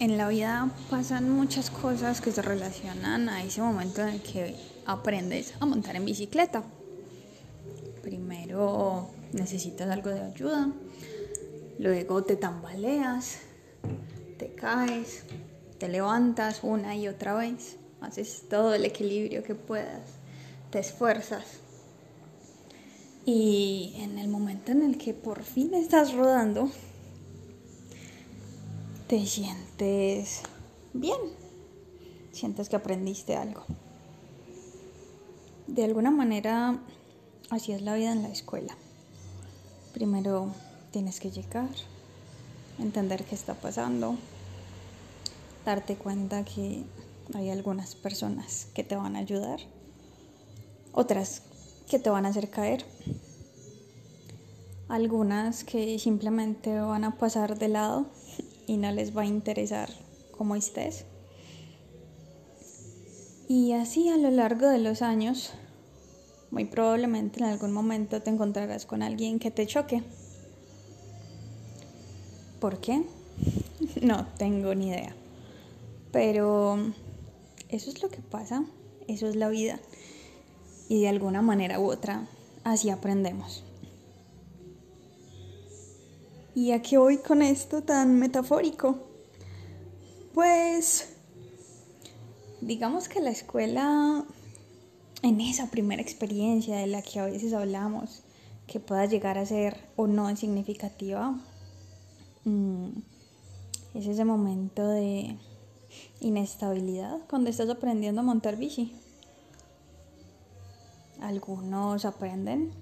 En la vida pasan muchas cosas que se relacionan a ese momento en el que aprendes a montar en bicicleta. Primero necesitas algo de ayuda, luego te tambaleas, te caes, te levantas una y otra vez, haces todo el equilibrio que puedas, te esfuerzas. Y en el momento en el que por fin estás rodando, te sientes bien, sientes que aprendiste algo. De alguna manera, así es la vida en la escuela. Primero tienes que llegar, entender qué está pasando, darte cuenta que hay algunas personas que te van a ayudar, otras que te van a hacer caer, algunas que simplemente van a pasar de lado y no les va a interesar cómo estés. Y así a lo largo de los años, muy probablemente en algún momento te encontrarás con alguien que te choque. ¿Por qué? No tengo ni idea. Pero eso es lo que pasa, eso es la vida. Y de alguna manera u otra, así aprendemos. ¿Y a qué voy con esto tan metafórico? Pues digamos que la escuela, en esa primera experiencia de la que a veces hablamos, que pueda llegar a ser o no significativa, mm, es ese momento de inestabilidad cuando estás aprendiendo a montar bici. Algunos aprenden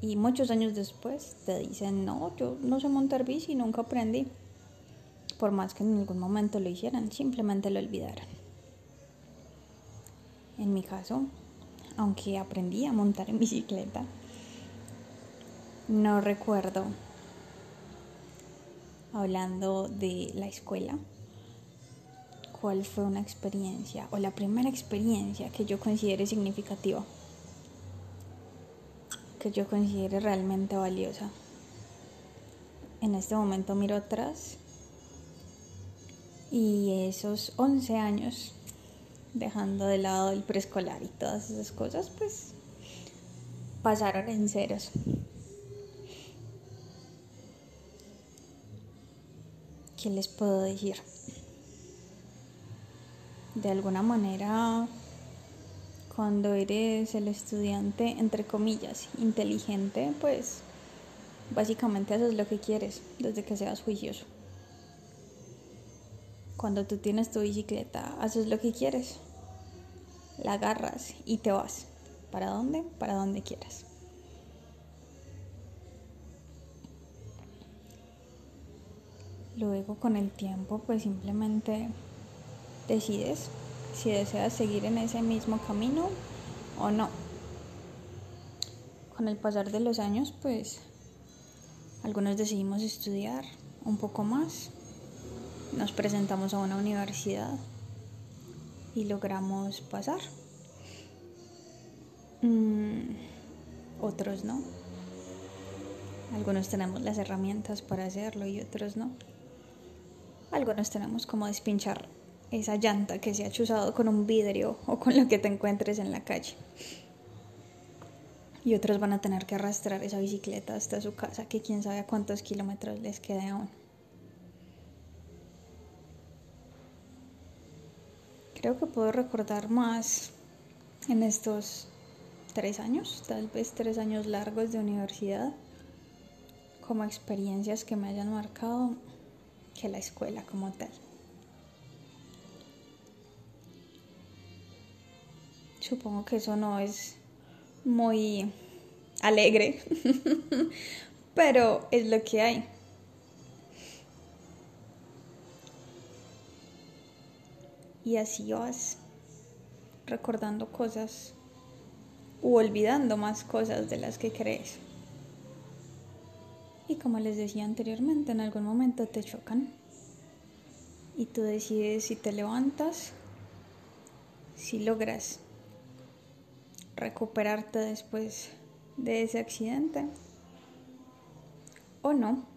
y muchos años después te dicen, no, yo no sé montar bici, nunca aprendí. Por más que en algún momento lo hicieran, simplemente lo olvidaran. En mi caso, aunque aprendí a montar en bicicleta, no recuerdo hablando de la escuela cuál fue una experiencia o la primera experiencia que yo considere significativa yo considere realmente valiosa. En este momento miro atrás y esos 11 años, dejando de lado el preescolar y todas esas cosas, pues pasaron en ceros. ¿Qué les puedo decir? De alguna manera cuando eres el estudiante, entre comillas, inteligente, pues básicamente haces lo que quieres desde que seas juicioso. Cuando tú tienes tu bicicleta, haces lo que quieres. La agarras y te vas. ¿Para dónde? Para donde quieras. Luego con el tiempo, pues simplemente decides si deseas seguir en ese mismo camino o no. Con el pasar de los años, pues algunos decidimos estudiar un poco más, nos presentamos a una universidad y logramos pasar. Mm, otros no. Algunos tenemos las herramientas para hacerlo y otros no. Algunos tenemos como despinchar esa llanta que se ha chuzado con un vidrio o con lo que te encuentres en la calle. Y otros van a tener que arrastrar esa bicicleta hasta su casa, que quién sabe a cuántos kilómetros les quede aún. Creo que puedo recordar más en estos tres años, tal vez tres años largos de universidad, como experiencias que me hayan marcado que la escuela como tal. Supongo que eso no es muy alegre, pero es lo que hay. Y así vas recordando cosas u olvidando más cosas de las que crees. Y como les decía anteriormente, en algún momento te chocan y tú decides si te levantas, si logras recuperarte después de ese accidente o no.